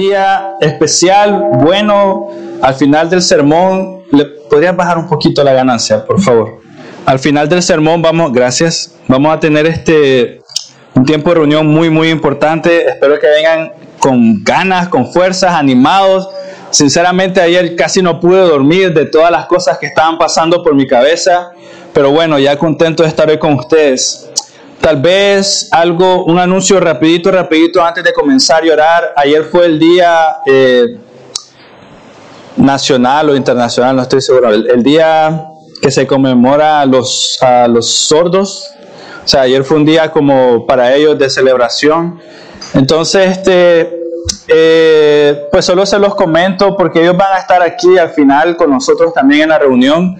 día especial, bueno. Al final del sermón, ¿le podrías bajar un poquito la ganancia, por favor? Al final del sermón vamos, gracias, vamos a tener este un tiempo de reunión muy muy importante. Espero que vengan con ganas, con fuerzas, animados. Sinceramente ayer casi no pude dormir de todas las cosas que estaban pasando por mi cabeza, pero bueno, ya contento de estar hoy con ustedes. Tal vez algo, un anuncio rapidito, rapidito antes de comenzar a orar. Ayer fue el día eh, nacional o internacional, no estoy seguro, el, día que se conmemora a los, a los sordos. O sea, ayer fue un día como para ellos de celebración. Entonces, este, eh, pues solo se los comento porque ellos van a estar aquí al final con nosotros también en la reunión.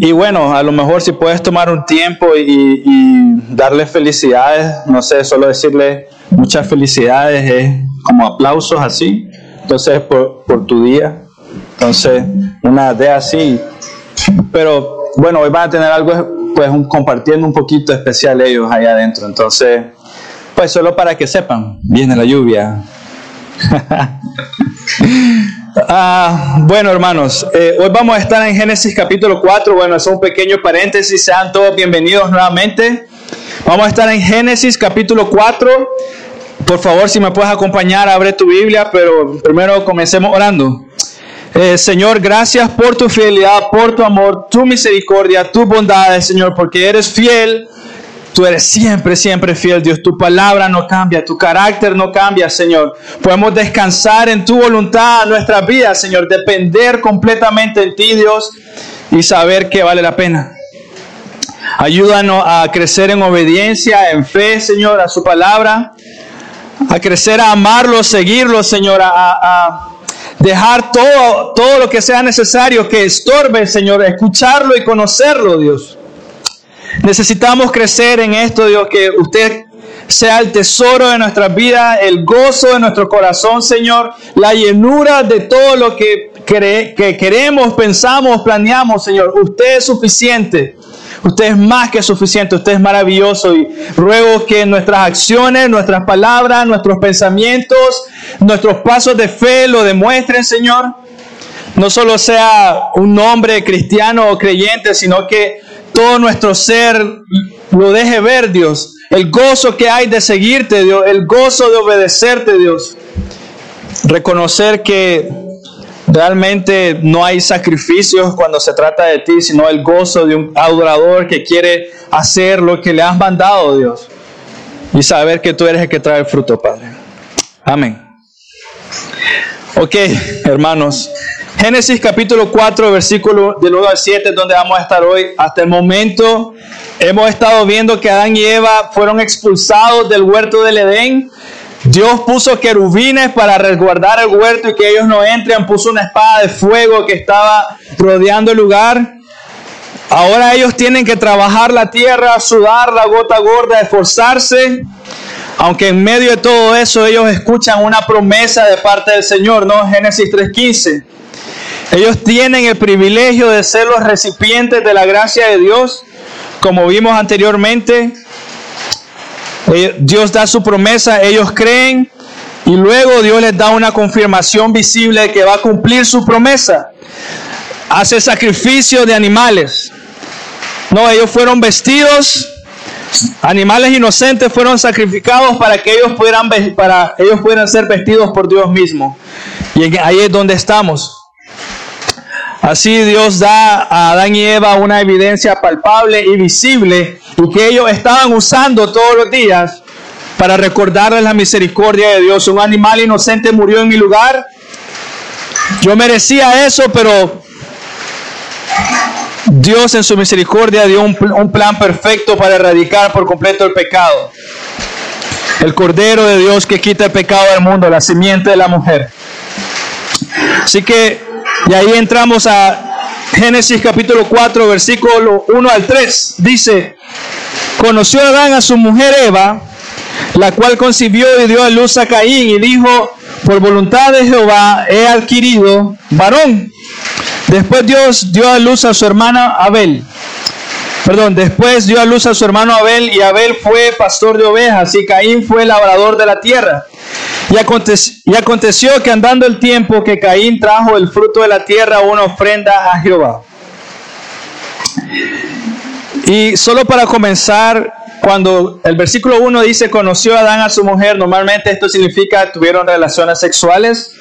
Y bueno, a lo mejor si puedes tomar un tiempo y, y darle felicidades, no sé, solo decirle muchas felicidades, es como aplausos así. Entonces, por, por tu día. Entonces, una de así. Pero bueno, hoy van a tener algo, pues un, compartiendo un poquito especial ellos ahí adentro. Entonces, pues solo para que sepan, viene la lluvia. Ah, bueno, hermanos, eh, hoy vamos a estar en Génesis capítulo 4. Bueno, es un pequeño paréntesis. Sean todos bienvenidos nuevamente. Vamos a estar en Génesis capítulo 4. Por favor, si me puedes acompañar, abre tu Biblia, pero primero comencemos orando. Eh, Señor, gracias por tu fidelidad, por tu amor, tu misericordia, tu bondad, Señor, porque eres fiel Tú eres siempre, siempre fiel, Dios. Tu palabra no cambia, tu carácter no cambia, Señor. Podemos descansar en tu voluntad, en nuestra vida, Señor. Depender completamente en ti, Dios, y saber que vale la pena. Ayúdanos a crecer en obediencia, en fe, Señor, a su palabra. A crecer, a amarlo, seguirlo, Señor. A, a dejar todo, todo lo que sea necesario que estorbe, Señor. Escucharlo y conocerlo, Dios. Necesitamos crecer en esto, Dios, que usted sea el tesoro de nuestras vidas, el gozo de nuestro corazón, Señor, la llenura de todo lo que, que queremos, pensamos, planeamos, Señor. Usted es suficiente. Usted es más que suficiente, usted es maravilloso y ruego que nuestras acciones, nuestras palabras, nuestros pensamientos, nuestros pasos de fe lo demuestren, Señor. No solo sea un nombre cristiano o creyente, sino que todo nuestro ser lo deje ver, Dios. El gozo que hay de seguirte, Dios. El gozo de obedecerte, Dios. Reconocer que realmente no hay sacrificios cuando se trata de ti, sino el gozo de un adorador que quiere hacer lo que le has mandado, Dios. Y saber que tú eres el que trae el fruto, Padre. Amén. Ok, hermanos. Génesis capítulo 4, versículo del 1 al 7, donde vamos a estar hoy. Hasta el momento hemos estado viendo que Adán y Eva fueron expulsados del huerto del Edén. Dios puso querubines para resguardar el huerto y que ellos no entren. Puso una espada de fuego que estaba rodeando el lugar. Ahora ellos tienen que trabajar la tierra, sudar la gota gorda, esforzarse. Aunque en medio de todo eso ellos escuchan una promesa de parte del Señor, ¿no? Génesis 3.15. Ellos tienen el privilegio de ser los recipientes de la gracia de Dios, como vimos anteriormente. Dios da su promesa, ellos creen y luego Dios les da una confirmación visible de que va a cumplir su promesa. Hace sacrificio de animales. No, ellos fueron vestidos, animales inocentes fueron sacrificados para que ellos pudieran, para ellos pudieran ser vestidos por Dios mismo. Y ahí es donde estamos. Así Dios da a Adán y Eva una evidencia palpable y visible y que ellos estaban usando todos los días para recordarles la misericordia de Dios. Un animal inocente murió en mi lugar. Yo merecía eso, pero Dios en su misericordia dio un, plan perfecto para erradicar por completo el pecado. El Cordero de Dios que quita el pecado del mundo, la simiente de la mujer. Así que y ahí entramos a Génesis capítulo 4, versículo 1 al 3. Dice, conoció Adán a su mujer Eva, la cual concibió y dio a luz a Caín y dijo, por voluntad de Jehová he adquirido varón. Después Dios dio a luz a su hermana Abel. Perdón, después dio a luz a su hermano Abel y Abel fue pastor de ovejas y Caín fue labrador de la tierra. Y aconteció, que andando el tiempo que Caín trajo el fruto de la tierra una ofrenda a Jehová. Y solo para comenzar, cuando el versículo 1 dice conoció a Adán a su mujer, normalmente esto significa tuvieron relaciones sexuales.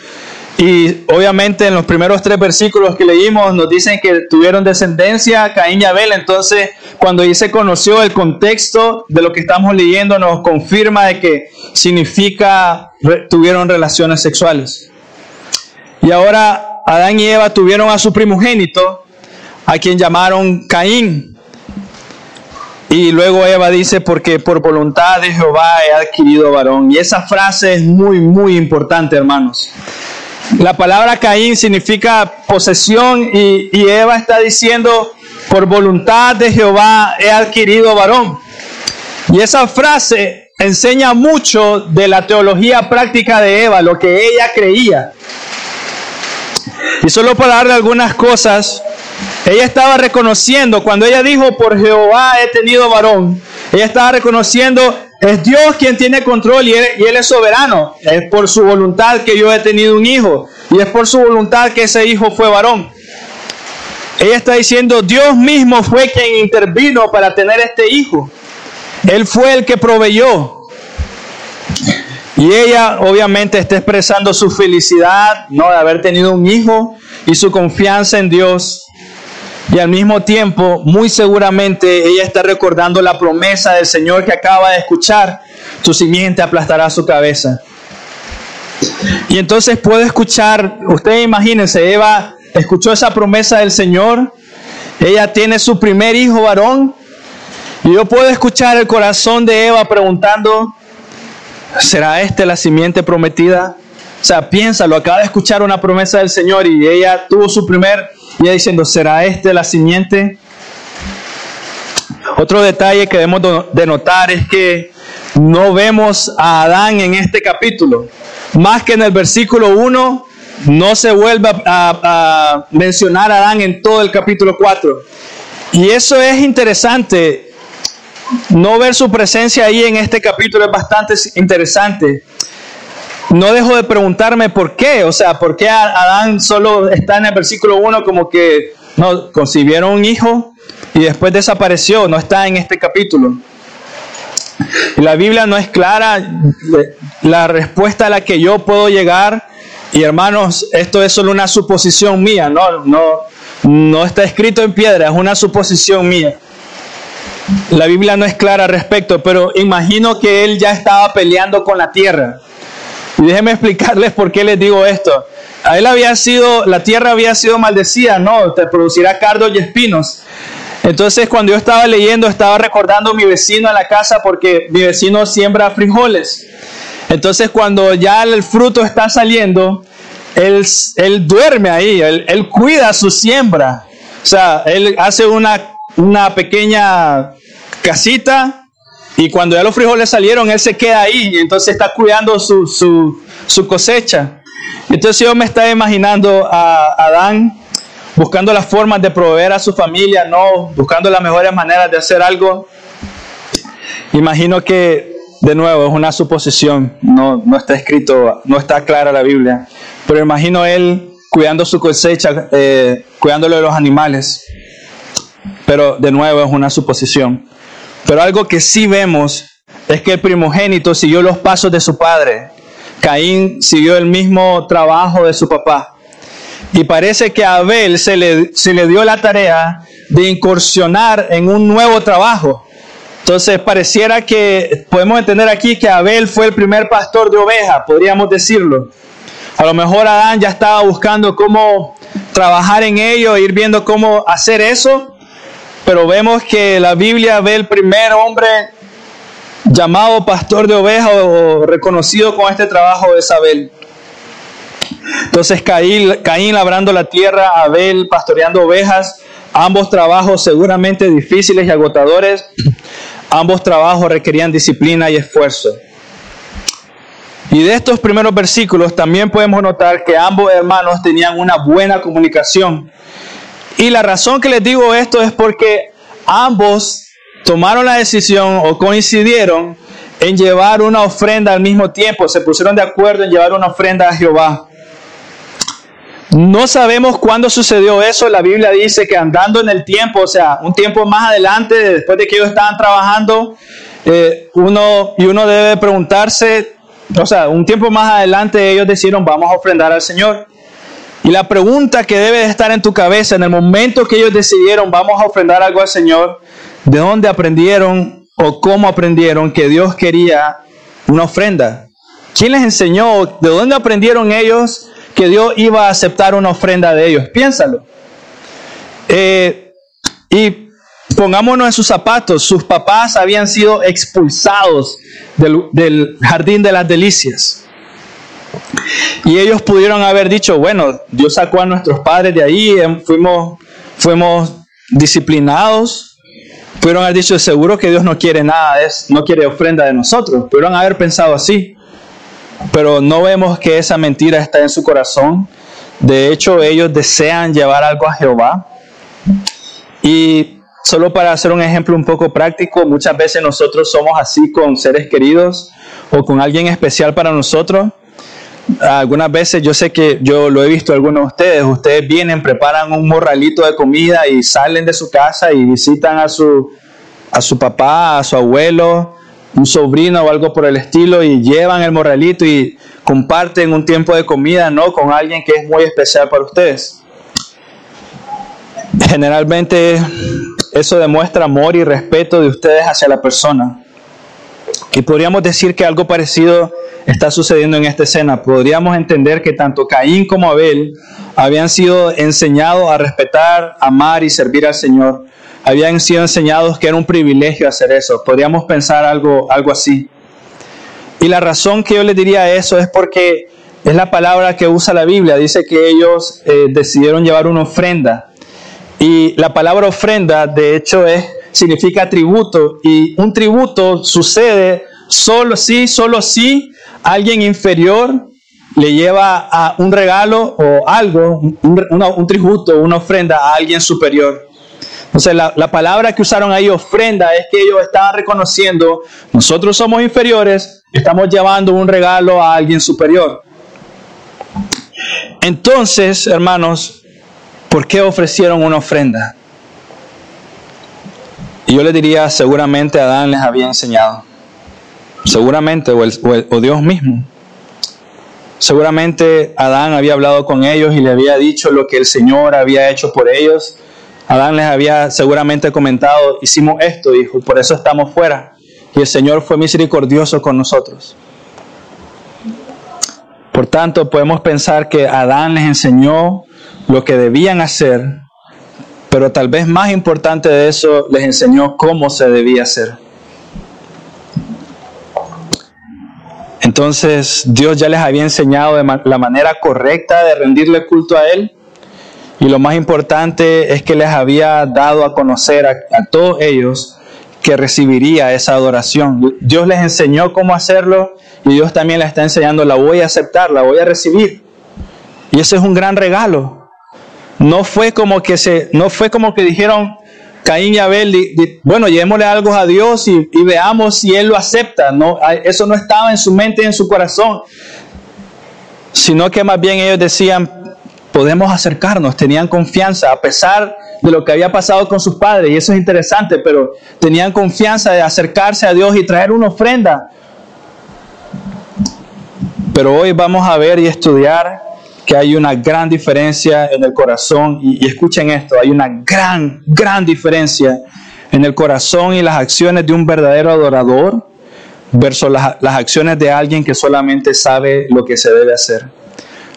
Y obviamente en los primeros tres versículos que leímos nos dicen que tuvieron descendencia Caín y Abel. Entonces cuando dice conoció el contexto de lo que estamos leyendo nos confirma de que significa tuvieron relaciones sexuales. Y ahora Adán y Eva tuvieron a su primogénito, a quien llamaron Caín. Y luego Eva dice, porque por voluntad de Jehová he adquirido varón. Y esa frase es muy, muy importante, hermanos. La palabra Caín significa posesión y, Eva está diciendo, por voluntad de Jehová he adquirido varón. Y esa frase enseña mucho de la teología práctica de Eva, lo que ella creía. Y solo para darle algunas cosas, ella estaba reconociendo, cuando ella dijo, por Jehová he tenido varón, ella estaba reconociendo, es Dios quien tiene control y él, es soberano. Es por su voluntad que yo he tenido un hijo. Y es por su voluntad que ese hijo fue varón. Ella está diciendo, Dios mismo fue quien intervino para tener este hijo. Él fue el que proveyó. Y ella obviamente está expresando su felicidad, ¿no? De haber tenido un hijo y su confianza en Dios. Y al mismo tiempo, muy seguramente, ella está recordando la promesa del Señor que acaba de escuchar. Tu simiente aplastará su cabeza. Y entonces puede escuchar, ustedes imagínense, Eva escuchó esa promesa del Señor. Ella tiene su primer hijo varón. Y yo puedo escuchar el corazón de Eva preguntando, ¿será este la simiente prometida? O sea, piénsalo, acaba de escuchar una promesa del Señor y ella tuvo su primer y diciendo, ¿será este la simiente? Otro detalle que debemos de notar es que no vemos a Adán en este capítulo. Más que en el versículo 1, no se vuelve a, a, mencionar a Adán en todo el capítulo 4. Y eso es interesante. No ver su presencia ahí en este capítulo es bastante interesante no dejo de preguntarme por qué, o sea, por qué Adán solo está en el versículo 1 como que no concibieron un hijo y después desapareció, no está en este capítulo. La Biblia no es clara, la respuesta a la que yo puedo llegar, y hermanos, esto es solo una suposición mía, no, no, no está escrito en piedra, es una suposición mía. La Biblia no es clara al respecto, pero imagino que él ya estaba peleando con la tierra. Y déjenme explicarles por qué les digo esto. A él había sido, la tierra había sido maldecida, no, te producirá cardos y espinos. Entonces cuando yo estaba leyendo, estaba recordando a mi vecino en la casa porque mi vecino siembra frijoles. Entonces cuando ya el fruto está saliendo, él, él duerme ahí, él, él, cuida su siembra. O sea, él hace una, una pequeña casita y cuando ya los frijoles salieron, él se queda ahí y entonces está cuidando su, su, su cosecha. Entonces yo me estaba imaginando a Adán buscando las formas de proveer a su familia, no buscando las mejores maneras de hacer algo. Imagino que, de nuevo, es una suposición, no, no está escrito, no está clara la Biblia, pero imagino él cuidando su cosecha, eh, cuidándolo de los animales. Pero de nuevo es una suposición. Pero algo que sí vemos es que el primogénito siguió los pasos de su padre. Caín siguió el mismo trabajo de su papá. Y parece que a Abel se le, se le dio la tarea de incursionar en un nuevo trabajo. Entonces pareciera que podemos entender aquí que Abel fue el primer pastor de ovejas, podríamos decirlo. A lo mejor Adán ya estaba buscando cómo trabajar en ello, ir viendo cómo hacer eso, pero vemos que la Biblia ve el primer hombre llamado pastor de ovejas o reconocido con este trabajo de Abel. Entonces Caín, Caín labrando la tierra, Abel pastoreando ovejas, ambos trabajos seguramente difíciles y agotadores, ambos trabajos requerían disciplina y esfuerzo. Y de estos primeros versículos también podemos notar que ambos hermanos tenían una buena comunicación y la razón que les digo esto es porque ambos tomaron la decisión o coincidieron en llevar una ofrenda al mismo tiempo, se pusieron de acuerdo en llevar una ofrenda a Jehová. No sabemos cuándo sucedió eso. La Biblia dice que andando en el tiempo, o sea, un tiempo más adelante, después de que ellos estaban trabajando, eh, uno, y uno debe preguntarse, o sea, un tiempo más adelante ellos decidieron, vamos a ofrendar al Señor. Y la pregunta que debe estar en tu cabeza en el momento que ellos decidieron, vamos a ofrendar algo al Señor, ¿de dónde aprendieron o cómo aprendieron que Dios quería una ofrenda? ¿Quién les enseñó? ¿De dónde aprendieron ellos que Dios iba a aceptar una ofrenda de ellos? Piénsalo. Eh, y pongámonos en sus zapatos. Sus papás habían sido expulsados del, del jardín de las delicias. Y ellos pudieron haber dicho, bueno, Dios sacó a nuestros padres de ahí, em, fuimos, fuimos disciplinados, Pudieron haber dicho, seguro que Dios no quiere nada, no quiere ofrenda de nosotros. Pudieron haber pensado así. Pero no vemos que esa mentira está en su corazón. De hecho, ellos desean llevar algo a Jehová. Y solo para hacer un ejemplo un poco práctico, muchas veces nosotros somos así con seres queridos o con alguien especial para nosotros. Algunas veces yo sé que yo lo he visto algunos de ustedes, ustedes vienen, preparan un morralito de comida y salen de su casa y visitan a su, a su papá, a su abuelo, un sobrino o algo por el estilo y llevan el morralito y comparten un tiempo de comida, ¿no? Con alguien que es muy especial para ustedes. Generalmente eso demuestra amor y respeto de ustedes hacia la persona. Y podríamos decir que algo parecido está sucediendo en esta escena. Podríamos entender que tanto Caín como Abel habían sido enseñados a respetar, amar y servir al Señor. Habían sido enseñados que era un privilegio hacer eso. Podríamos pensar algo, algo así. Y la razón que yo les diría eso es porque es la palabra que usa la Biblia. Dice que ellos eh, decidieron llevar una ofrenda. Y la palabra ofrenda, de hecho, es, significa tributo. Y un tributo sucede solo si, solo si alguien inferior le lleva a un regalo o algo, un, tributo, una ofrenda a alguien superior. Entonces la, la, palabra que usaron ahí, ofrenda, es que ellos estaban reconociendo, nosotros somos inferiores, estamos llevando un regalo a alguien superior. Entonces, hermanos, ¿por qué ofrecieron una ofrenda? Yo les diría, seguramente Adán les había enseñado. Seguramente, o, Dios mismo. Seguramente Adán había hablado con ellos y le había dicho lo que el Señor había hecho por ellos. Adán les había seguramente comentado, hicimos esto, hijo, por eso estamos fuera. Y el Señor fue misericordioso con nosotros. Por tanto, podemos pensar que Adán les enseñó lo que debían hacer, pero tal vez más importante de eso, les enseñó cómo se debía hacer. Entonces Dios ya les había enseñado la manera correcta de rendirle culto a Él. Y lo más importante es que les había dado a conocer a, todos ellos que recibiría esa adoración. Dios les enseñó cómo hacerlo y Dios también les está enseñando, la voy a aceptar, la voy a recibir. Y ese es un gran regalo. No fue como que se, no fue como que dijeron, Caín y Abel, bueno, llevémosle algo a Dios y, veamos si Él lo acepta. No, eso no estaba en su mente y en su corazón, sino que más bien ellos decían, podemos acercarnos, tenían confianza, a pesar de lo que había pasado con sus padres, y eso es interesante, pero tenían confianza de acercarse a Dios y traer una ofrenda. Pero hoy vamos a ver y estudiar que hay una gran diferencia en el corazón, y, escuchen esto, hay una gran, gran diferencia en el corazón y las acciones de un verdadero adorador versus las, acciones de alguien que solamente sabe lo que se debe hacer.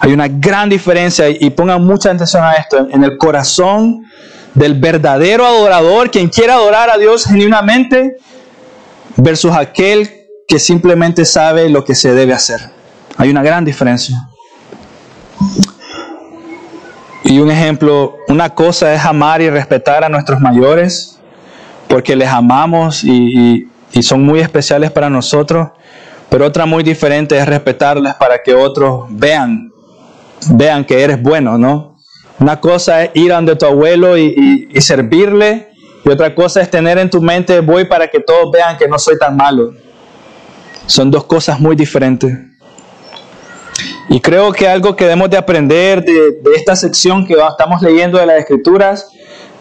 Hay una gran diferencia y pongan mucha atención a esto, en el corazón del verdadero adorador, quien quiere adorar a Dios genuinamente, versus aquel que simplemente sabe lo que se debe hacer. Hay una gran diferencia. Y un ejemplo, una cosa es amar y respetar a nuestros mayores, porque les amamos y, son muy especiales para nosotros, pero otra muy diferente es respetarles para que otros vean, vean que eres bueno, ¿no? Una cosa es ir donde tu abuelo y servirle, y otra cosa es tener en tu mente, voy para que todos vean que no soy tan malo. Son dos cosas muy diferentes. Y creo que algo que debemos de aprender de, esta sección que estamos leyendo de las Escrituras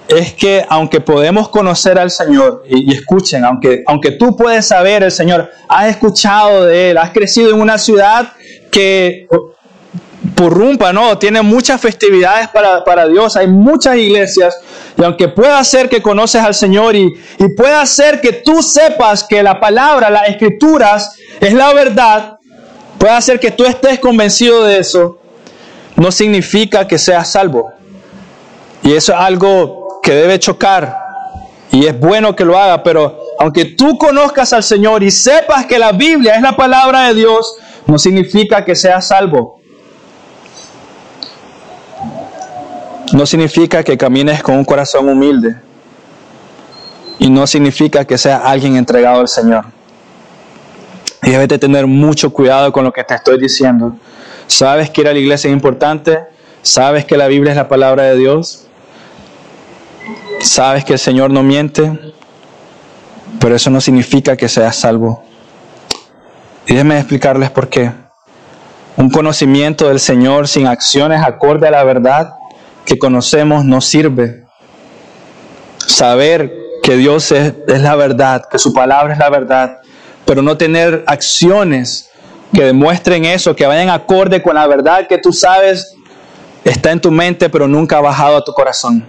es que aunque podemos conocer al Señor, y, escuchen, aunque, aunque tú puedes saber el Señor, has escuchado de Él, has crecido en una ciudad que por rumpa, ¿no? Tiene muchas festividades para, para, Dios, hay muchas iglesias, y aunque pueda ser que conoces al Señor y, y pueda ser que tú sepas que la palabra, las escrituras, es la verdad, puede ser que tú estés convencido de eso, no significa que seas salvo. Y eso es algo que debe chocar. Y es bueno que lo haga, pero aunque tú conozcas al Señor y sepas que la Biblia es la palabra de Dios, no significa que seas salvo. No significa que camines con un corazón humilde. Y no significa que seas alguien entregado al Señor. Y debes de tener mucho cuidado con lo que te estoy diciendo. ¿Sabes que ir a la iglesia es importante? ¿Sabes que la Biblia es la palabra de Dios? ¿Sabes que el Señor no miente? Pero eso no significa que seas salvo. Y déjenme explicarles por qué. Un conocimiento del Señor sin acciones acorde a la verdad que conocemos no sirve. Saber que Dios es, es la verdad, que su palabra es la verdad, pero no tener acciones que demuestren eso, que vayan acorde con la verdad que tú sabes está en tu mente, pero nunca ha bajado a tu corazón.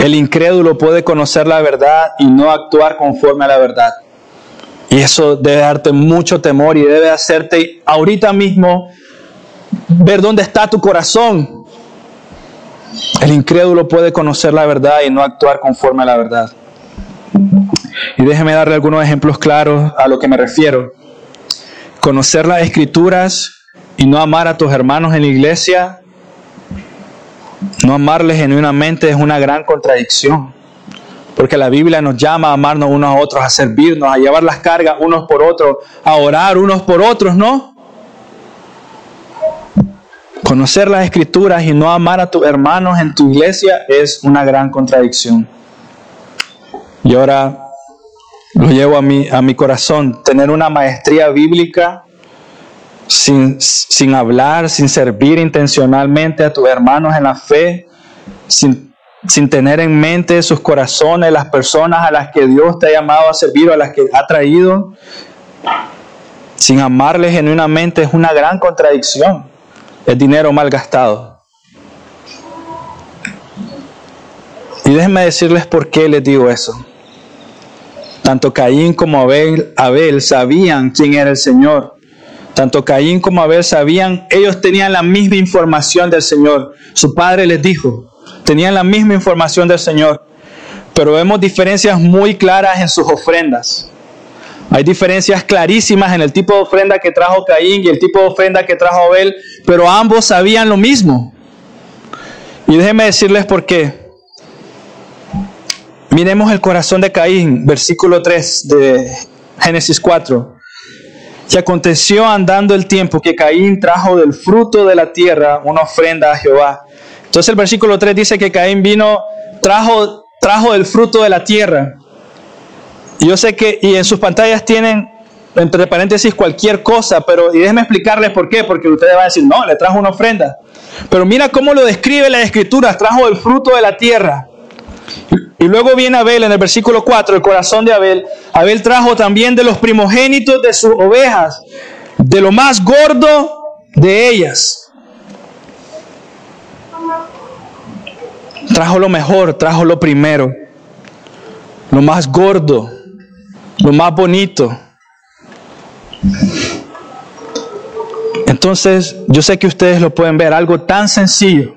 El incrédulo puede conocer la verdad y no actuar conforme a la verdad. Y eso debe darte mucho temor y debe hacerte ahorita mismo ver dónde está tu corazón. El incrédulo puede conocer la verdad y no actuar conforme a la verdad. Y déjeme darle algunos ejemplos claros a lo que me refiero. Conocer las escrituras y no amar a tus hermanos en la iglesia, no amarles genuinamente es una gran contradicción. Porque la Biblia nos llama a amarnos unos a otros, a servirnos, a llevar las cargas unos por otros, a orar unos por otros, ¿no? Conocer las escrituras y no amar a tus hermanos en tu iglesia es una gran contradicción. Y ahora lo llevo a mi, a mi corazón, tener una maestría bíblica sin, sin hablar, sin servir intencionalmente a tus hermanos en la fe, sin, sin tener en mente sus corazones, las personas a las que Dios te ha llamado a servir o a las que ha traído, sin amarles genuinamente es una gran contradicción. Es dinero mal gastado. Y déjenme decirles por qué les digo eso. Tanto Caín como Abel, Abel sabían quién era el Señor. Tanto Caín como Abel sabían, ellos tenían la misma información del Señor. Su padre les dijo, tenían la misma información del Señor. Pero vemos diferencias muy claras en sus ofrendas. Hay diferencias clarísimas en el tipo de ofrenda que trajo Caín y el tipo de ofrenda que trajo Abel, pero ambos sabían lo mismo. Y déjenme decirles por qué. Miremos el corazón de Caín, versículo 3 de Génesis 4. Y aconteció andando el tiempo que Caín trajo del fruto de la tierra una ofrenda a Jehová. Entonces el versículo 3 dice que Caín vino, trajo, trajo del fruto de la tierra. Y yo sé que, y en sus pantallas tienen, entre paréntesis, cualquier cosa, pero y déjenme explicarles por qué, porque ustedes van a decir, no, le trajo una ofrenda. Pero mira cómo lo describe la escritura, trajo el fruto de la tierra. Y luego viene Abel en el versículo 4, el corazón de Abel. Abel trajo también de los primogénitos de sus ovejas, de lo más gordo de ellas. Trajo lo mejor, trajo lo primero, lo más gordo, lo más bonito. Entonces, yo sé que ustedes lo pueden ver, algo tan sencillo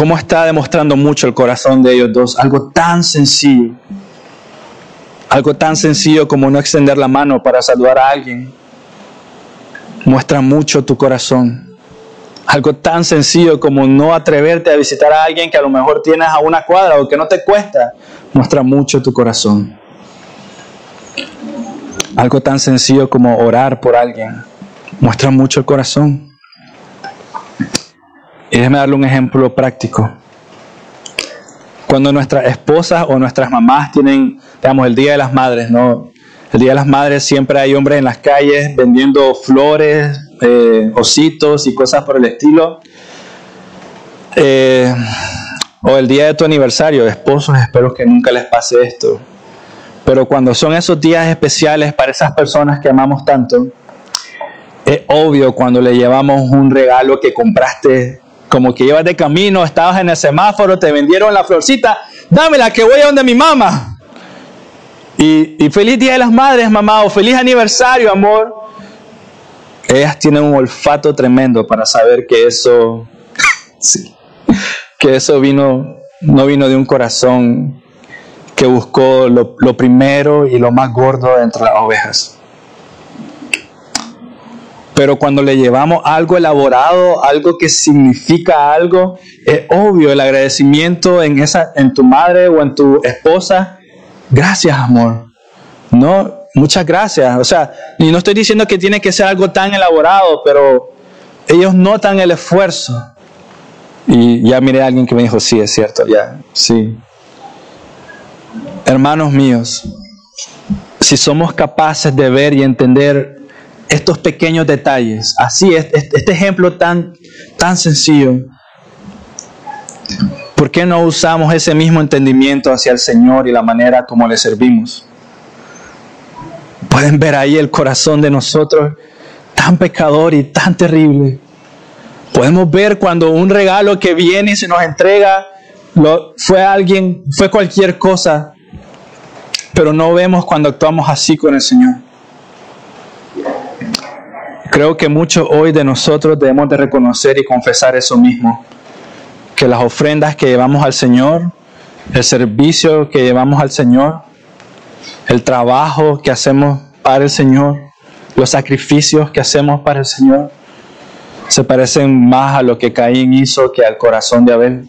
cómo está demostrando mucho el corazón de ellos dos. Algo tan sencillo. Algo tan sencillo como no extender la mano para saludar a alguien. Muestra mucho tu corazón. Algo tan sencillo como no atreverte a visitar a alguien que a lo mejor tienes a una cuadra o que no te cuesta. Muestra mucho tu corazón. Algo tan sencillo como orar por alguien. Muestra mucho el corazón. Y déjeme darle un ejemplo práctico. Cuando nuestras esposas o nuestras mamás tienen digamos, el Día de las Madres, ¿no? El Día de las Madres siempre hay hombres en las calles vendiendo flores, eh, ositos y cosas por el estilo. Eh, o el día de tu aniversario, esposos, espero que nunca les pase esto. Pero cuando son esos días especiales para esas personas que amamos tanto, es obvio cuando le llevamos un regalo que compraste, como que llevas de camino, estabas en el semáforo, te vendieron la florcita, dámela que voy a donde mi mamá. Y, y feliz Día de las Madres, mamá, o feliz aniversario, amor. Ellas tienen un olfato tremendo para saber que eso, sí, que eso vino, no vino de un corazón que buscó lo, lo primero y lo más gordo entre las ovejas. Pero cuando le llevamos algo elaborado, algo que significa algo, es obvio el agradecimiento en, esa, en tu madre o en tu esposa. Gracias, amor. No, muchas gracias. O sea, y no estoy diciendo que tiene que ser algo tan elaborado, pero ellos notan el esfuerzo. Y ya miré a alguien que me dijo, sí, es cierto, ya, sí. Hermanos míos, si somos capaces de ver y entender estos pequeños detalles, así es, este ejemplo tan, tan sencillo, ¿por qué no usamos ese mismo entendimiento hacia el Señor y la manera como le servimos? Pueden ver ahí el corazón de nosotros tan pecador y tan terrible. Podemos ver cuando un regalo que viene y se nos entrega fue alguien, fue cualquier cosa, pero no vemos cuando actuamos así con el Señor. Creo que muchos hoy de nosotros debemos de reconocer y confesar eso mismo, que las ofrendas que llevamos al Señor, el servicio que llevamos al Señor, el trabajo que hacemos para el Señor, los sacrificios que hacemos para el Señor, se parecen más a lo que Caín hizo que al corazón de Abel.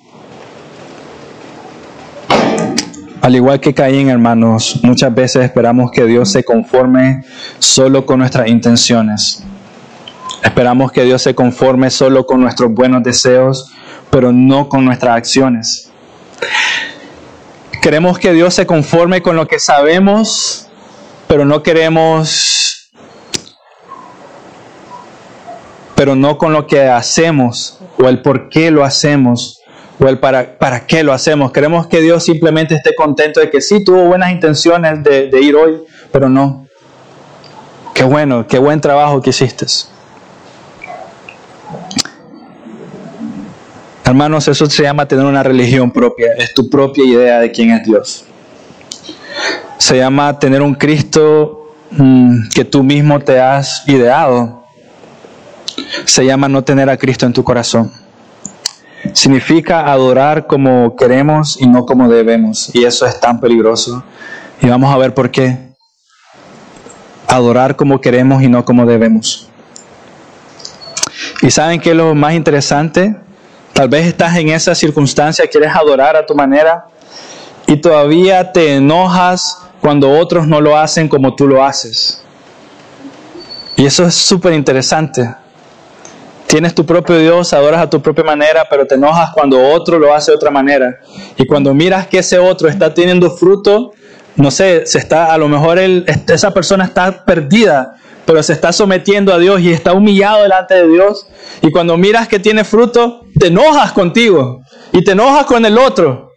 Al igual que Caín, hermanos, muchas veces esperamos que Dios se conforme solo con nuestras intenciones. Esperamos que Dios se conforme solo con nuestros buenos deseos, pero no con nuestras acciones. Queremos que Dios se conforme con lo que sabemos, pero no queremos pero no con lo que hacemos o el por qué lo hacemos o el para, para qué lo hacemos. Queremos que Dios simplemente esté contento de que sí tuvo buenas intenciones de, de ir hoy, pero no. Qué bueno, qué buen trabajo que hiciste. Hermanos, eso se llama tener una religión propia, es tu propia idea de quién es Dios. Se llama tener un Cristo mm, que tú mismo te has ideado se llama no tener a Cristo en tu corazón. Significa adorar como queremos y no como debemos. Y eso es tan peligroso. Y vamos a ver por qué. Adorar como queremos y no como debemos. ¿Y saben qué es lo más interesante? Tal vez estás en esa circunstancia, quieres adorar a tu manera y todavía te enojas cuando otros no lo hacen como tú lo haces. Y eso es súper interesante. Tienes tu propio Dios, adoras a tu propia manera, pero te enojas cuando otro lo hace de otra manera. Y cuando miras que ese otro está teniendo fruto, no sé, se está, a lo mejor esa persona está perdida, pero se está sometiendo a Dios y está humillado delante de Dios. Y cuando miras que tiene fruto, te enojas contigo y te enojas con el otro,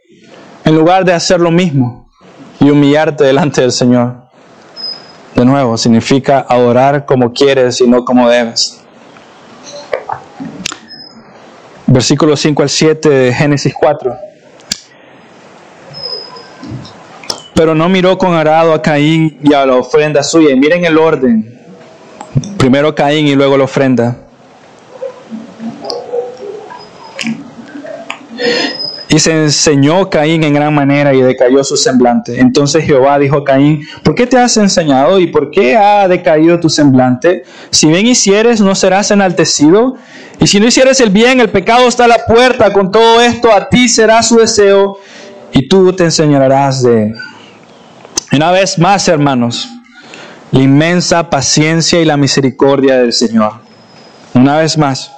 en lugar de hacer lo mismo y humillarte delante del Señor. De nuevo, significa adorar como quieres y no como debes. Versículos 5 al 7 de Génesis 4. Pero no miró con arado a Caín y a la ofrenda suya. Y miren el orden. Primero Caín y luego la ofrenda. Y se enseñó Caín en gran manera y decayó su semblante. Entonces Jehová dijo a Caín, ¿por qué te has enseñado y por qué ha decaído tu semblante? Si bien hicieres, no serás enaltecido. Y si no hicieres el bien, el pecado está a la puerta. Con todo esto, a ti será su deseo y tú te enseñarás de Una vez más, hermanos, la inmensa paciencia y la misericordia del Señor. Una vez más.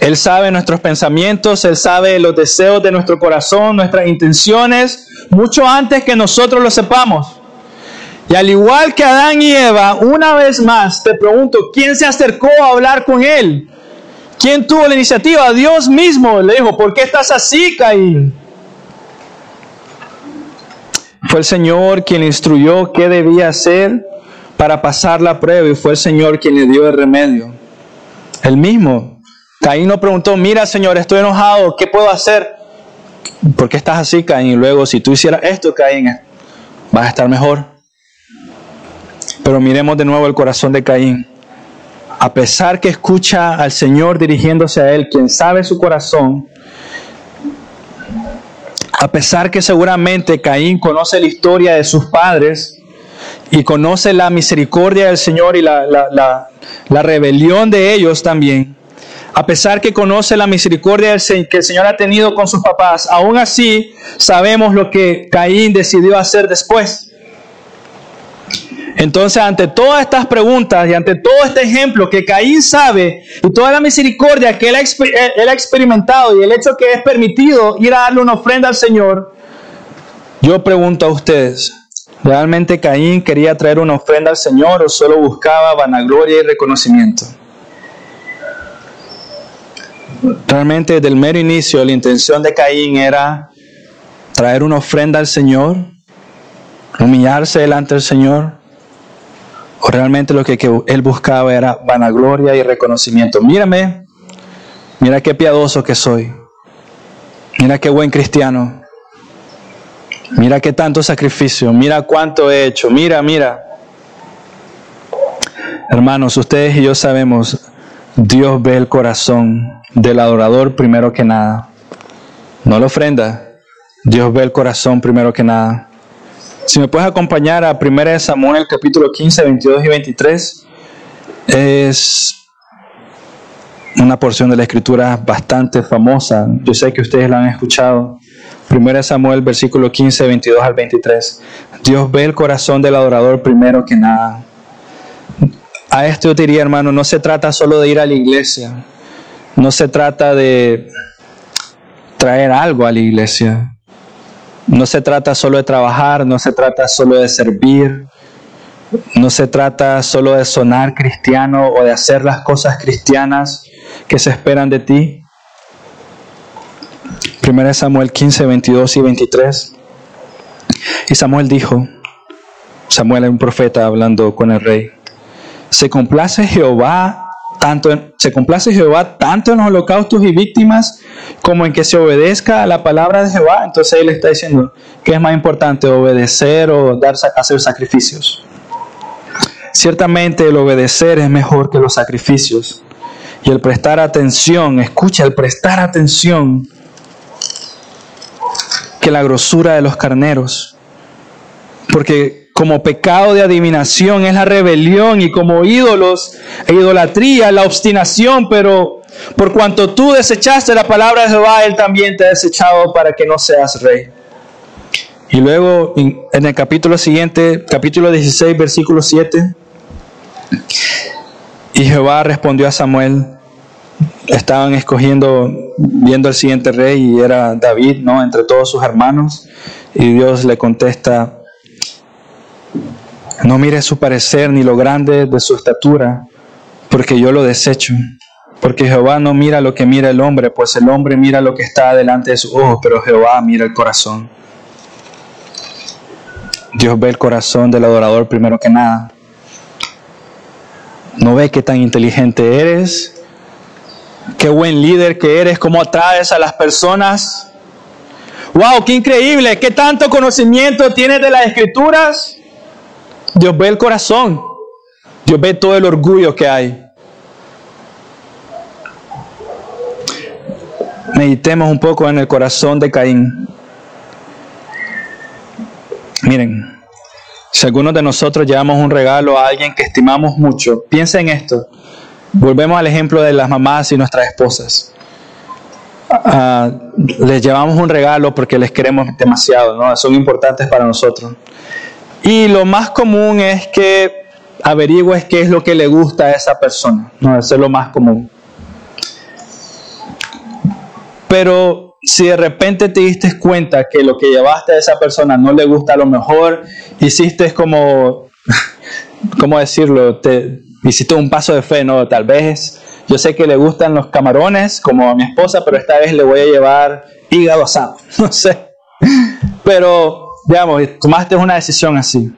Él sabe nuestros pensamientos, Él sabe los deseos de nuestro corazón, nuestras intenciones, mucho antes que nosotros lo sepamos. Y al igual que Adán y Eva, una vez más te pregunto, ¿quién se acercó a hablar con Él? ¿Quién tuvo la iniciativa? Dios mismo le dijo, ¿por qué estás así, Caín? Fue el Señor quien instruyó qué debía hacer para pasar la prueba y fue el Señor quien le dio el remedio. El mismo. Caín no preguntó, mira Señor, estoy enojado, ¿qué puedo hacer? ¿Por qué estás así, Caín? Y luego, si tú hicieras esto, Caín, vas a estar mejor. Pero miremos de nuevo el corazón de Caín. A pesar que escucha al Señor dirigiéndose a él, quien sabe su corazón, a pesar que seguramente Caín conoce la historia de sus padres y conoce la misericordia del Señor y la, la, rebelión de ellos también, a pesar que conoce la misericordia que el Señor ha tenido con sus papás, aún así sabemos lo que Caín decidió hacer después. Entonces, ante todas estas preguntas y ante todo este ejemplo que Caín sabe y toda la misericordia que él ha, él ha experimentado y el hecho que es permitido ir a darle una ofrenda al Señor, yo pregunto a ustedes, ¿realmente Caín quería traer una ofrenda al Señor o solo buscaba vanagloria y reconocimiento? Realmente desde el mero inicio la intención de Caín era traer una ofrenda al Señor, humillarse delante del Señor, realmente lo que, él buscaba era vanagloria y reconocimiento. Mírame, mira qué piadoso que soy. Mira qué buen cristiano. Mira qué tanto sacrificio. Mira cuánto he hecho. Mira, mira. Hermanos, ustedes y yo sabemos, Dios ve el corazón del adorador primero que nada. No la ofrenda. Dios ve el corazón primero que nada. Si me puedes acompañar a 1 Samuel capítulo 15, 22 y 23, es una porción de la escritura bastante famosa. Yo sé que ustedes la han escuchado. 1 Samuel versículo 15, 22 al 23. Dios ve el corazón del adorador primero que nada. A esto yo diría, hermano, no se trata solo de ir a la iglesia. No se trata de traer algo a la iglesia. No se trata solo de trabajar, no se trata solo de servir, no se trata solo de sonar cristiano o de hacer las cosas cristianas que se esperan de ti. 1 Samuel 15, 22 y 23. Y Samuel dijo, Samuel es un profeta hablando con el rey, se complace Jehová tanto se complace Jehová tanto en los holocaustos y víctimas como en que se obedezca a la palabra de Jehová. Entonces él está diciendo que es más importante obedecer o dar, hacer sacrificios. Ciertamente el obedecer es mejor que los sacrificios. Y el prestar atención, escucha, el prestar atención que la grosura de los carneros. Porque como pecado de adivinación es la rebelión y como ídolos e idolatría la obstinación, pero por cuanto tú desechaste la palabra de Jehová, Él también te ha desechado para que no seas rey. Y luego en el capítulo siguiente, capítulo 16, versículo 7, y Jehová respondió a Samuel, estaban escogiendo, viendo el siguiente rey y era David, ¿no? Entre todos sus hermanos, y Dios le contesta, no mire su parecer ni lo grande de su estatura, porque yo lo desecho. Porque Jehová no mira lo que mira el hombre, pues el hombre mira lo que está delante de sus ojos, pero Jehová mira el corazón. Dios ve el corazón del adorador primero que nada. No ve qué tan inteligente eres, qué buen líder que eres, cómo atraes a las personas. ¡Wow! ¡Qué increíble! ¿Qué tanto conocimiento tienes de las escrituras? Dios ve el corazón. Dios ve todo el orgullo que hay. Meditemos un poco en el corazón de Caín. Miren, si algunos de nosotros llevamos un regalo a alguien que estimamos mucho, piensa en esto. Volvemos al ejemplo de las mamás y nuestras esposas. Ah, les llevamos un regalo porque les queremos demasiado, ¿no? Son importantes para nosotros. Y lo más común es que averigües qué es lo que le gusta a esa persona. No, eso es lo más común. Pero si de repente te diste cuenta que lo que llevaste a esa persona no le gusta a lo mejor, hiciste como, ¿cómo decirlo? Te, hiciste un paso de fe, ¿no? Tal vez yo sé que le gustan los camarones como a mi esposa, pero esta vez le voy a llevar hígado asado, no sé. Pero, digamos, tomaste una decisión así.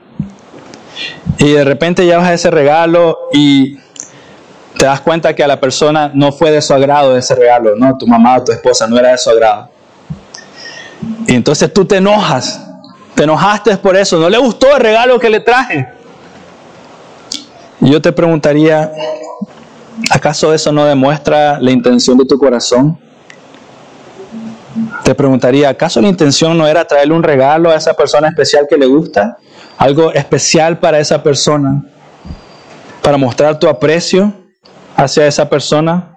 Y de repente llevas ese regalo y te das cuenta que a la persona no fue de su agrado ese regalo, ¿no? Tu mamá o tu esposa no era de su agrado. Y entonces tú te enojas, te enojaste por eso, no le gustó el regalo que le traje. Y yo te preguntaría, ¿acaso eso no demuestra la intención de tu corazón? Te preguntaría, ¿acaso la intención no era traerle un regalo a esa persona especial que le gusta? Algo especial para esa persona, para mostrar tu aprecio hacia esa persona.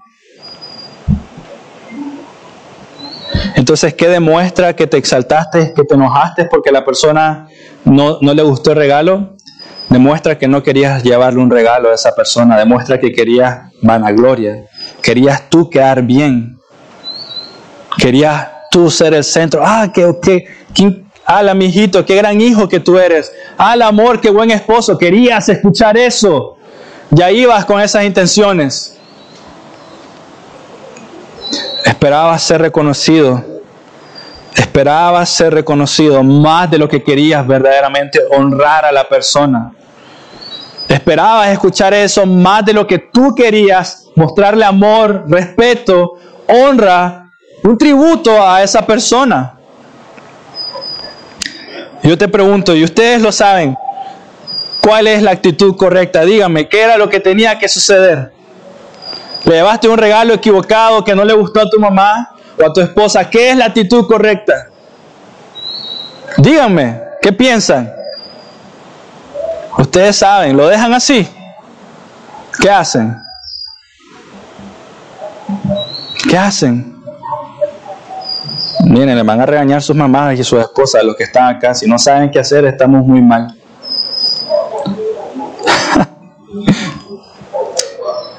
Entonces, ¿qué demuestra que te exaltaste, que te enojaste porque la persona no, no, le gustó el regalo? Demuestra que no querías llevarle un regalo a esa persona, demuestra que querías vanagloria, querías tú quedar bien, querías tú ser el centro. Ah, que, que, que ala, mi hijito, qué gran hijo que tú eres. Al amor, qué buen esposo, querías escuchar eso. Ya ibas con esas intenciones. Esperabas ser reconocido. Esperabas ser reconocido más de lo que querías verdaderamente honrar a la persona. Esperabas escuchar eso más de lo que tú querías mostrarle amor, respeto, honra, un tributo a esa persona. Yo te pregunto, y ustedes lo saben, ¿Cuál es la actitud correcta? Dígame, ¿qué era lo que tenía que suceder? ¿Le llevaste un regalo equivocado que no le gustó a tu mamá o a tu esposa? ¿Qué es la actitud correcta? Díganme, ¿qué piensan? Ustedes saben, ¿lo dejan así? ¿Qué hacen? ¿Qué hacen? Miren, le van a regañar sus mamás y sus esposas, los que están acá. Si no saben qué hacer, estamos muy mal.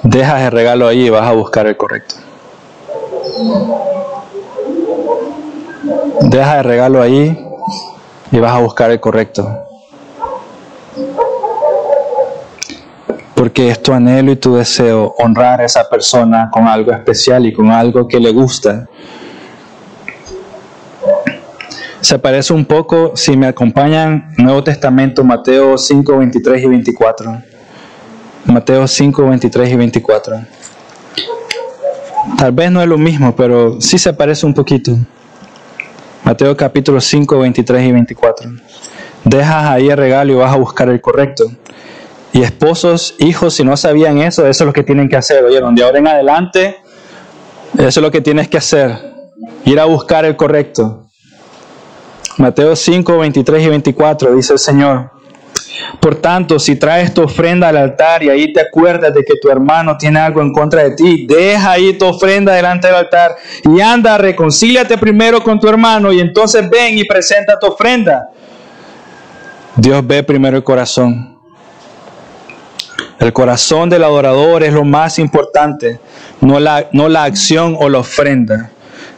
Dejas el regalo ahí y vas a buscar el correcto. Deja el regalo ahí y vas a buscar el correcto. Porque es tu anhelo y tu deseo honrar a esa persona con algo especial y con algo que le gusta. Se parece un poco, si me acompañan, Nuevo Testamento, Mateo 5, 23 y 24. Mateo 5, 23 y 24. Tal vez no es lo mismo, pero sí se parece un poquito. Mateo capítulo 5, 23 y 24. Dejas ahí el regalo y vas a buscar el correcto. Y esposos, hijos, si no sabían eso, eso es lo que tienen que hacer. Oye, de ahora en adelante, eso es lo que tienes que hacer. Ir a buscar el correcto. Mateo 5, 23 y 24 dice el Señor. Por tanto, si traes tu ofrenda al altar y ahí te acuerdas de que tu hermano tiene algo en contra de ti, deja ahí tu ofrenda delante del altar y anda, reconcíliate primero con tu hermano y entonces ven y presenta tu ofrenda. Dios ve primero el corazón. El corazón del adorador es lo más importante, no la, no la acción o la ofrenda.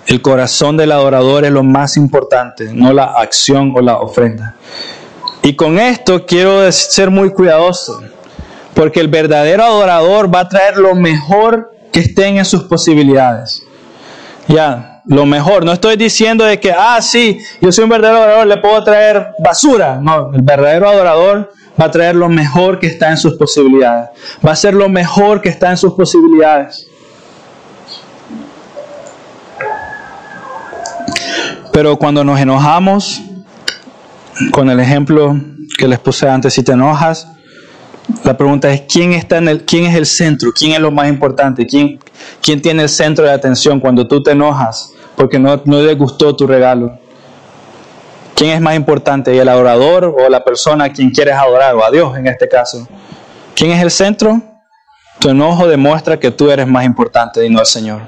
El corazón del adorador es lo más importante, no la acción o la ofrenda. Y con esto quiero ser muy cuidadoso, porque el verdadero adorador va a traer lo mejor que estén en sus posibilidades. Ya, lo mejor. No estoy diciendo de que, ah, sí, yo soy un verdadero adorador, le puedo traer basura. No, el verdadero adorador va a traer lo mejor que está en sus posibilidades. Va a ser lo mejor que está en sus posibilidades. Pero cuando nos enojamos, con el ejemplo que les puse antes, si te enojas, la pregunta es ¿quién, está en el, quién es el centro? ¿Quién es lo más importante? ¿Quién, quién tiene el centro de atención cuando tú te enojas porque no, no le gustó tu regalo? ¿Quién es más importante? ¿El adorador o la persona a quien quieres adorar? O a Dios en este caso. ¿Quién es el centro? Tu enojo demuestra que tú eres más importante y no el Señor.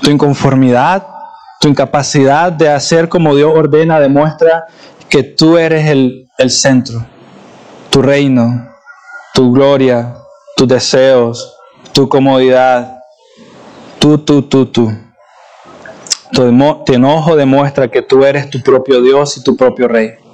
Tu inconformidad, tu incapacidad de hacer como Dios ordena demuestra que tú eres el, centro, tu reino, tu gloria, tus deseos, tu comodidad, tú, tú, tú, tú. Tu enojo demuestra que tú eres tu propio Dios y tu propio Rey.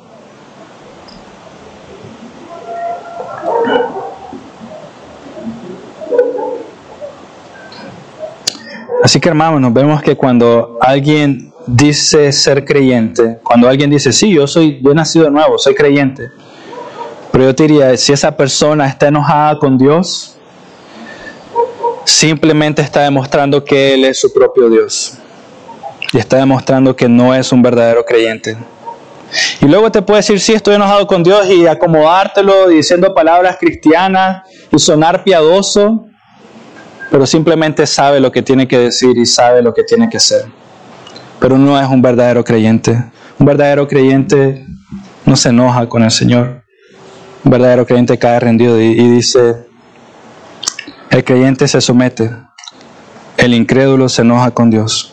Así que hermanos, vemos que cuando alguien dice ser creyente, cuando alguien dice, sí, yo soy, yo he nacido de nuevo, soy creyente, pero yo te diría, si esa persona está enojada con Dios, simplemente está demostrando que Él es su propio Dios. Y está demostrando que no es un verdadero creyente. Y luego te puede decir, sí, estoy enojado con Dios y acomodártelo diciendo palabras cristianas y sonar piadoso, pero simplemente sabe lo que tiene que decir y sabe lo que tiene que hacer. Pero no es un verdadero creyente. Un verdadero creyente no se enoja con el Señor. Un verdadero creyente cae rendido y, y dice, el creyente se somete, el incrédulo se enoja con Dios.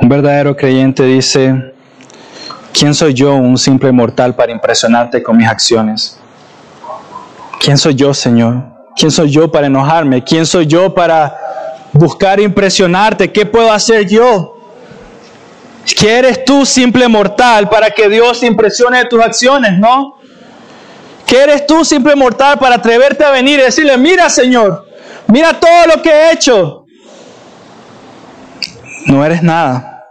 Un verdadero creyente dice, ¿quién soy yo, un simple mortal, para impresionarte con mis acciones? ¿Quién soy yo, Señor? ¿Quién soy yo para enojarme? ¿Quién soy yo para buscar impresionarte? ¿Qué puedo hacer yo? ¿Qué eres tú, simple mortal, para que Dios impresione de tus acciones, no? ¿Qué eres tú, simple mortal, para atreverte a venir y decirle, mira Señor, mira todo lo que he hecho? No eres nada.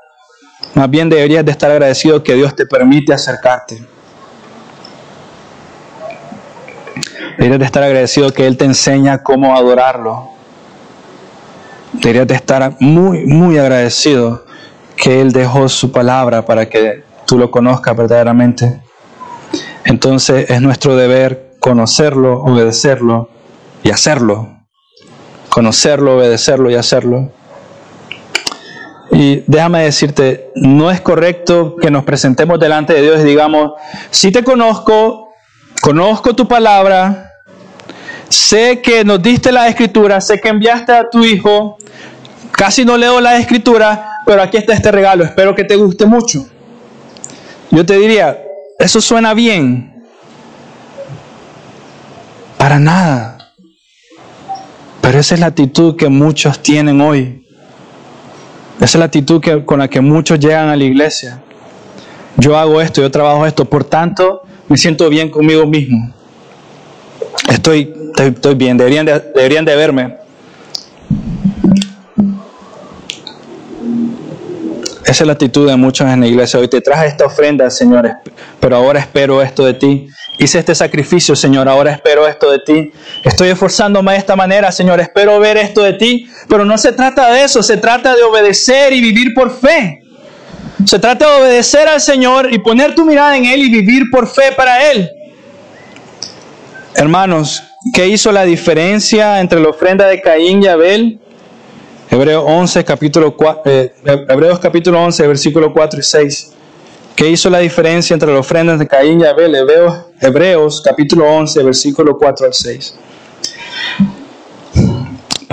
Más bien deberías de estar agradecido que Dios te permite acercarte. Deberías de estar agradecido que Él te enseña cómo adorarlo. Deberías de estar muy, muy agradecido que Él dejó su palabra para que tú lo conozcas verdaderamente. Entonces es nuestro deber conocerlo, obedecerlo y hacerlo. Conocerlo, obedecerlo y hacerlo. Y déjame decirte, no es correcto que nos presentemos delante de Dios y digamos, si te conozco, conozco tu palabra, sé que nos diste la escritura, sé que enviaste a tu hijo, casi no leo la escritura, pero aquí está este regalo, espero que te guste mucho. Yo te diría, eso suena bien. Para nada. Pero esa es la actitud que muchos tienen hoy. Esa es la actitud con la que muchos llegan a la iglesia. Yo hago esto, yo trabajo esto, por tanto me siento bien conmigo mismo. Estoy, estoy, bien, deberían deberían de verme. Esa es la actitud de muchos en la iglesia. Hoy te traje esta ofrenda, Señor, pero ahora espero esto de ti. Hice este sacrificio, Señor, ahora espero esto de ti. Estoy esforzándome de esta manera, Señor, espero ver esto de ti. Pero no se trata de eso, se trata de obedecer y vivir por fe. Se trata de obedecer al Señor y poner tu mirada en Él y vivir por fe para Él. Hermanos, ¿qué hizo la diferencia entre la ofrenda de Caín y Abel? Hebreos 11, capítulo 4, eh, Hebreos capítulo 11, versículo 4 y 6. ¿Qué hizo la diferencia entre las ofrendas de Caín y Abel? Hebreos, Hebreos capítulo 11, versículo 4 al 6.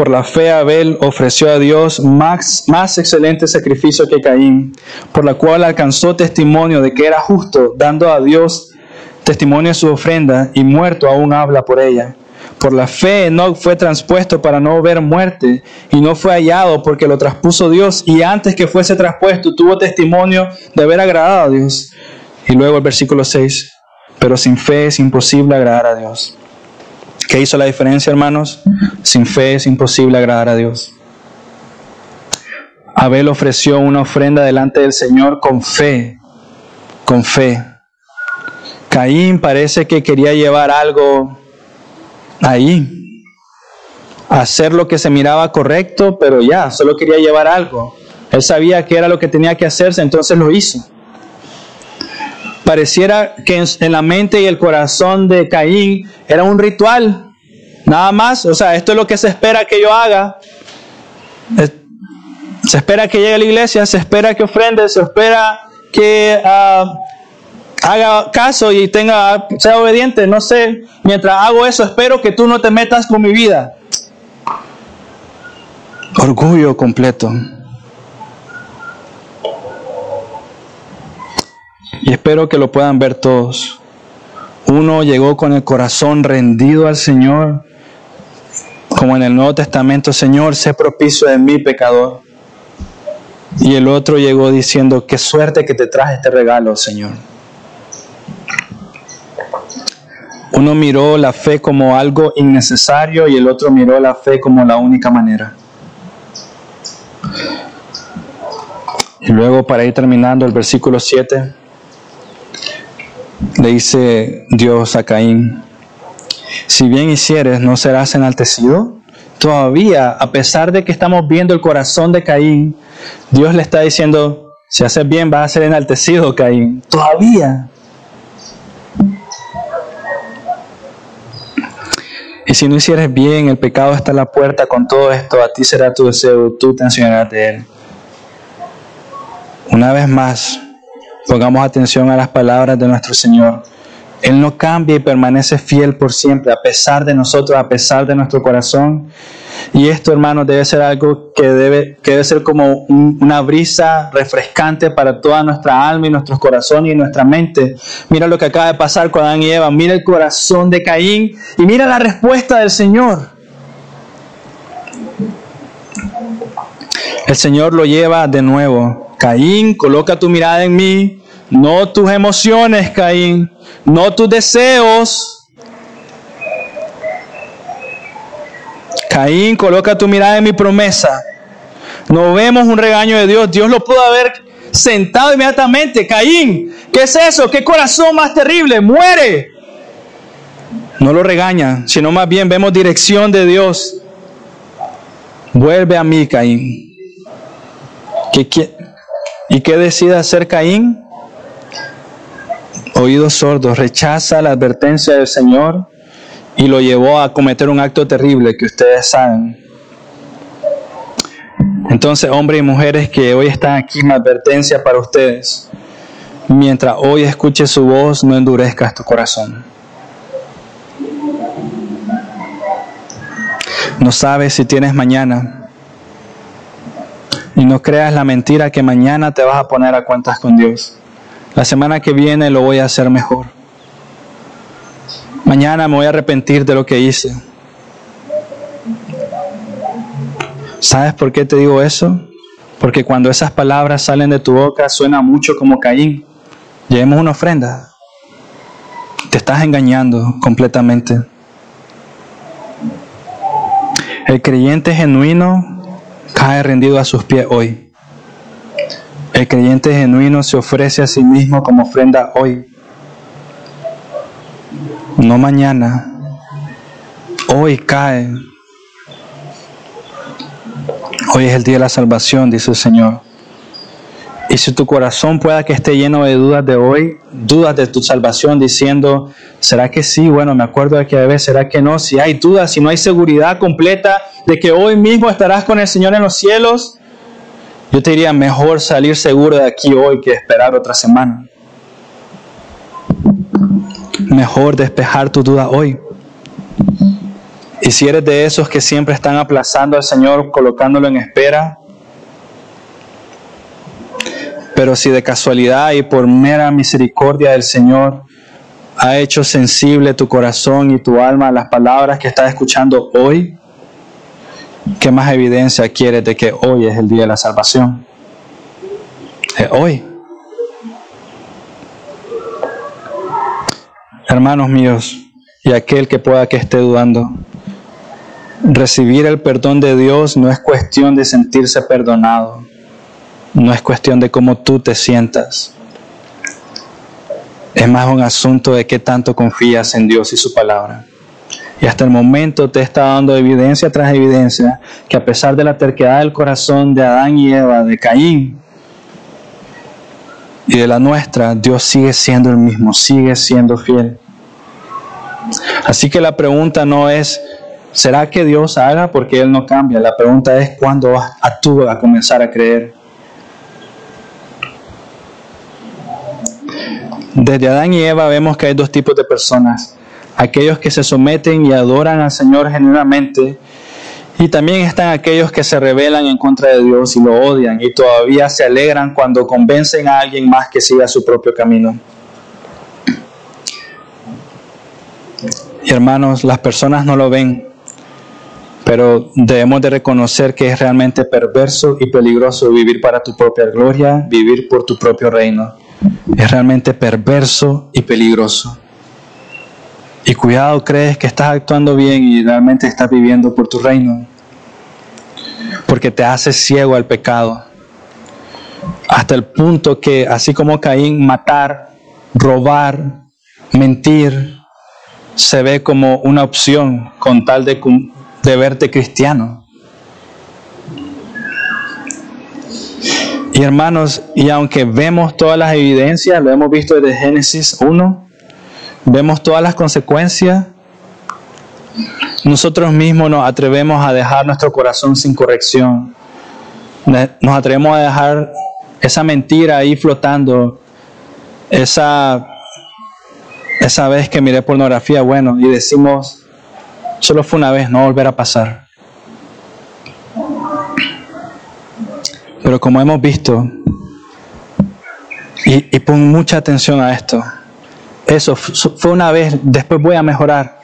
Por la fe Abel ofreció a Dios más, más excelente sacrificio que Caín, por la cual alcanzó testimonio de que era justo, dando a Dios testimonio de su ofrenda, y muerto aún habla por ella. Por la fe no fue transpuesto para no ver muerte y no fue hallado porque lo traspuso Dios y antes que fuese traspuesto tuvo testimonio de haber agradado a Dios. Y luego el versículo 6, pero sin fe es imposible agradar a Dios. ¿Qué hizo la diferencia, hermanos? Sin fe es imposible agradar a Dios. Abel ofreció una ofrenda delante del Señor con fe, con fe. Caín parece que quería llevar algo ahí, hacer lo que se miraba correcto, pero ya, solo quería llevar algo. Él sabía que era lo que tenía que hacerse, entonces lo hizo. Pareciera que en, la mente y el corazón de Caín era un ritual, nada más. O sea, esto es lo que se espera que yo haga. Se espera que llegue a la iglesia, se espera que ofrende, se espera que ah, haga caso y tenga, sea obediente. No sé, mientras hago eso, espero que tú no te metas con mi vida. Orgullo completo. Y espero que lo puedan ver todos. Uno llegó con el corazón rendido al Señor, Como en el Nuevo Testamento, Señor, sé propicio de mi pecador. Y el otro llegó diciendo, qué suerte que te traje este regalo, Señor. Uno miró la fe como algo innecesario y el otro miró la fe como la única manera. Y luego para ir terminando el versículo 7, le dice Dios a Caín, si bien hicieres, ¿no serás enaltecido? Todavía, a pesar de que estamos viendo el corazón de Caín, Dios le está diciendo, si haces bien vas a ser enaltecido, Caín. Todavía. Y si no hicieres bien, el pecado está a la puerta con todo esto, a ti será tu deseo, tú te de él. Una vez más, pongamos atención a las palabras de nuestro Señor. Él no cambia y permanece fiel por siempre, a pesar de nosotros, a pesar de nuestro corazón. Y esto, hermanos, debe ser algo que debe, que debe ser como una brisa refrescante para toda nuestra alma y nuestros corazones y nuestra mente. Mira lo que acaba de pasar con Adán y Eva. Mira el corazón de Caín y mira la respuesta del Señor. El Señor lo lleva de nuevo. Caín, coloca tu mirada en mí, no tus emociones, Caín no tus deseos. Caín, coloca tu mirada en mi promesa. No vemos un regaño de Dios. Dios lo pudo haber sentado inmediatamente. Caín, ¿qué es eso? ¿Qué corazón más terrible? Muere. No lo regaña, sino más bien vemos dirección de Dios. Vuelve a mí, Caín. ¿Y qué decide hacer Caín? oídos sordos, rechaza la advertencia del Señor y lo llevó a cometer un acto terrible que ustedes saben. Entonces, hombres y mujeres que hoy están aquí, una advertencia para ustedes. Mientras hoy escuches su voz, no endurezcas tu corazón. No sabes si tienes mañana. Y no creas la mentira que mañana te vas a poner a cuentas con Dios. La semana que viene lo voy a hacer mejor. Mañana me voy a arrepentir de lo que hice. ¿Sabes por qué te digo eso? Porque cuando esas palabras salen de tu boca suena mucho como Caín. Llevemos una ofrenda. Te estás engañando completamente. El creyente genuino cae rendido a sus pies hoy. El creyente genuino se ofrece a sí mismo como ofrenda hoy, no mañana. Hoy cae. Hoy es el día de la salvación, dice el Señor. Y si tu corazón pueda que esté lleno de dudas de hoy, dudas de tu salvación, diciendo, ¿será que sí? Bueno, me acuerdo de que a veces, ¿será que no? Si hay dudas, si no hay seguridad completa de que hoy mismo estarás con el Señor en los cielos, yo te diría mejor salir seguro de aquí hoy que esperar otra semana. Mejor despejar tu duda hoy. Y si eres de esos que siempre están aplazando al Señor, colocándolo en espera, pero si de casualidad y por mera misericordia del Señor ha hecho sensible tu corazón y tu alma a las palabras que estás escuchando hoy, ¿Qué más evidencia quieres de que hoy es el día de la salvación? hoy. Hermanos míos, y aquel que pueda que esté dudando, recibir el perdón de Dios no es cuestión de sentirse perdonado, no es cuestión de cómo tú te sientas. Es más un asunto de qué tanto confías en Dios y su palabra. Y hasta el momento te está dando evidencia tras evidencia que a pesar de la terquedad del corazón de Adán y Eva, de Caín y de la nuestra, Dios sigue siendo el mismo, sigue siendo fiel. Así que la pregunta no es, ¿será que Dios haga? Porque Él no cambia. La pregunta es, ¿cuándo vas a tú a comenzar a creer? Desde Adán y Eva vemos que hay dos tipos de personas aquellos que se someten y adoran al Señor genuinamente, y también están aquellos que se rebelan en contra de Dios y lo odian y todavía se alegran cuando convencen a alguien más que siga su propio camino. Hermanos, las personas no lo ven, Pero debemos de reconocer que es realmente perverso y peligroso vivir para tu propia gloria, vivir por tu propio reino. Es realmente perverso y peligroso. Y cuidado, crees que estás actuando bien y realmente estás viviendo por tu reino. Porque te haces ciego al pecado. Hasta el punto que, así como Caín, matar, robar, mentir, se ve como una opción con tal de, de verte cristiano. Y hermanos, y aunque vemos todas las evidencias, lo hemos visto desde Génesis 1, vemos todas las consecuencias, nosotros mismos nos atrevemos a dejar nuestro corazón sin corrección. Nos atrevemos a dejar esa mentira ahí flotando, esa, esa vez que miré pornografía, bueno, y decimos, solo fue una vez, no volver a pasar. Pero como hemos visto, y, y pon mucha atención a esto, eso fue una vez, después voy a mejorar.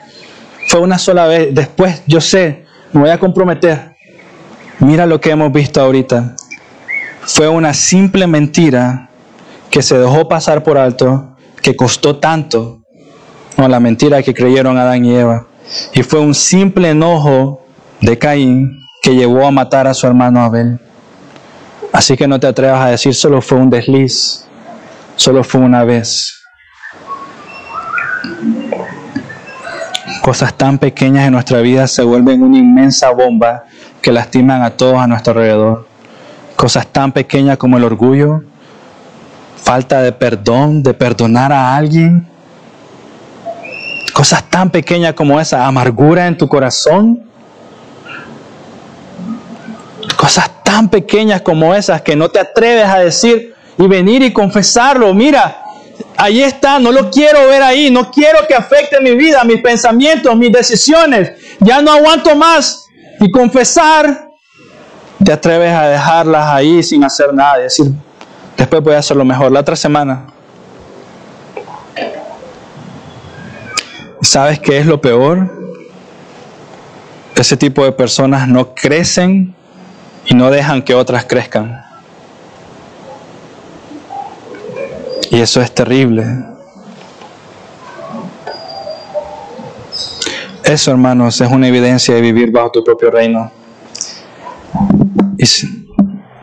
Fue una sola vez, después yo sé, me voy a comprometer. Mira lo que hemos visto ahorita fue una simple mentira que se dejó pasar por alto, que costó tanto, no la mentira que creyeron Adán y Eva, y fue un simple enojo de Caín que llevó a matar a su hermano Abel. Así que no te atrevas a decir solo fue un desliz, solo fue una vez. Cosas tan pequeñas en nuestra vida se vuelven una inmensa bomba que lastiman a todos a nuestro alrededor. Cosas tan pequeñas como el orgullo, falta de perdón, de perdonar a alguien. Cosas tan pequeñas como esa, amargura en tu corazón. Cosas tan pequeñas como esas que no te atreves a decir y venir y confesarlo. Mira, ahí está, no lo quiero ver ahí, no quiero que afecte mi vida, mis pensamientos, mis decisiones. Ya no aguanto más. Y confesar te atreves a dejarlas ahí sin hacer nada y decir, después voy a hacerlo mejor, la otra semana. ¿Sabes qué es lo peor? Ese tipo de personas no crecen y no dejan que otras crezcan. Y eso es terrible. Eso, hermanos, es una evidencia de vivir bajo tu propio reino.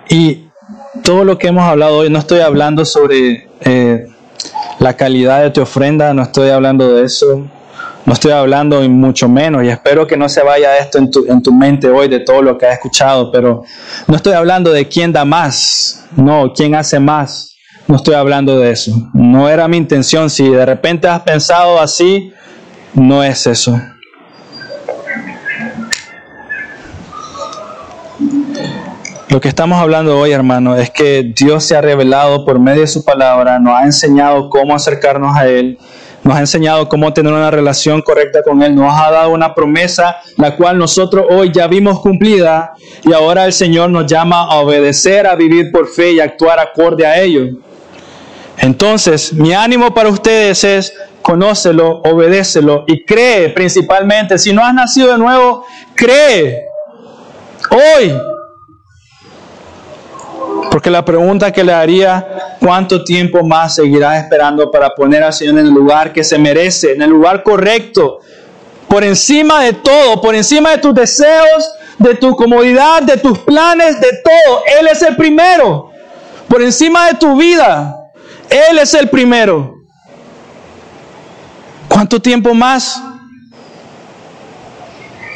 Y, todo lo que hemos hablado hoy, no estoy hablando sobre eh, la calidad de tu ofrenda, no estoy hablando de eso, no estoy hablando y mucho menos, y espero que no se vaya esto en tu, en tu mente hoy de todo lo que has escuchado, pero no estoy hablando de quién da más, no, quién hace más, no estoy hablando de eso, no era mi intención, si de repente has pensado así, no es eso. Lo que estamos hablando hoy, hermano, es que Dios se ha revelado por medio de su palabra, nos ha enseñado cómo acercarnos a Él, nos ha enseñado cómo tener una relación correcta con Él, nos ha dado una promesa, la cual nosotros hoy ya vimos cumplida y ahora el Señor nos llama a obedecer, a vivir por fe y actuar acorde a ello. Entonces, mi ánimo para ustedes es conócelo, obedécelo y cree principalmente. Si no has nacido de nuevo, cree. Hoy porque la pregunta que le haría, ¿cuánto tiempo más seguirás esperando para poner al Señor en el lugar que se merece, en el lugar correcto? Por encima de todo, por encima de tus deseos, de tu comodidad, de tus planes, de todo. Él es el primero. Por encima de tu vida, Él es el primero. ¿Cuánto tiempo más?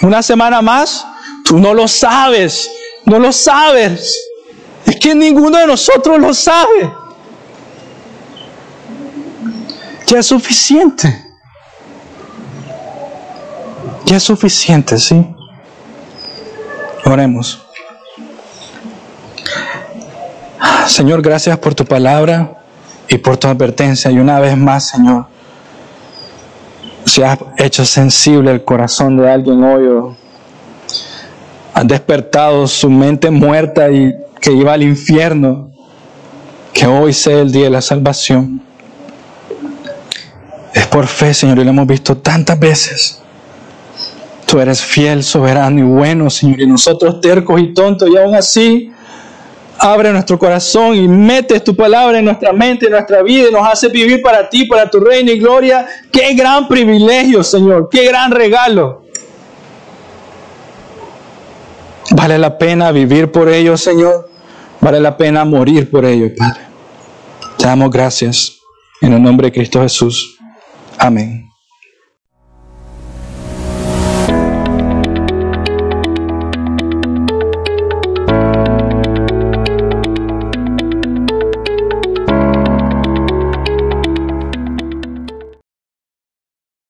¿Una semana más? Tú no lo sabes, no lo sabes. Es que ninguno de nosotros lo sabe. Ya es suficiente. Ya es suficiente, ¿sí? Oremos. Señor, gracias por tu palabra y por tu advertencia. Y una vez más, Señor, si has hecho sensible el corazón de alguien hoy, has despertado su mente muerta y que iba al infierno, que hoy sea el día de la salvación. Es por fe, Señor, y lo hemos visto tantas veces, Tú eres fiel, soberano y bueno, Señor, y nosotros tercos y tontos, y aún así abre nuestro corazón y metes tu palabra en nuestra mente, en nuestra vida, y nos hace vivir para ti, para tu reino y gloria. Qué gran privilegio, Señor, qué gran regalo. Vale la pena vivir por ello, Señor. Vale la pena morir por ello, Padre. Te damos gracias en el nombre de Cristo Jesús. Amén.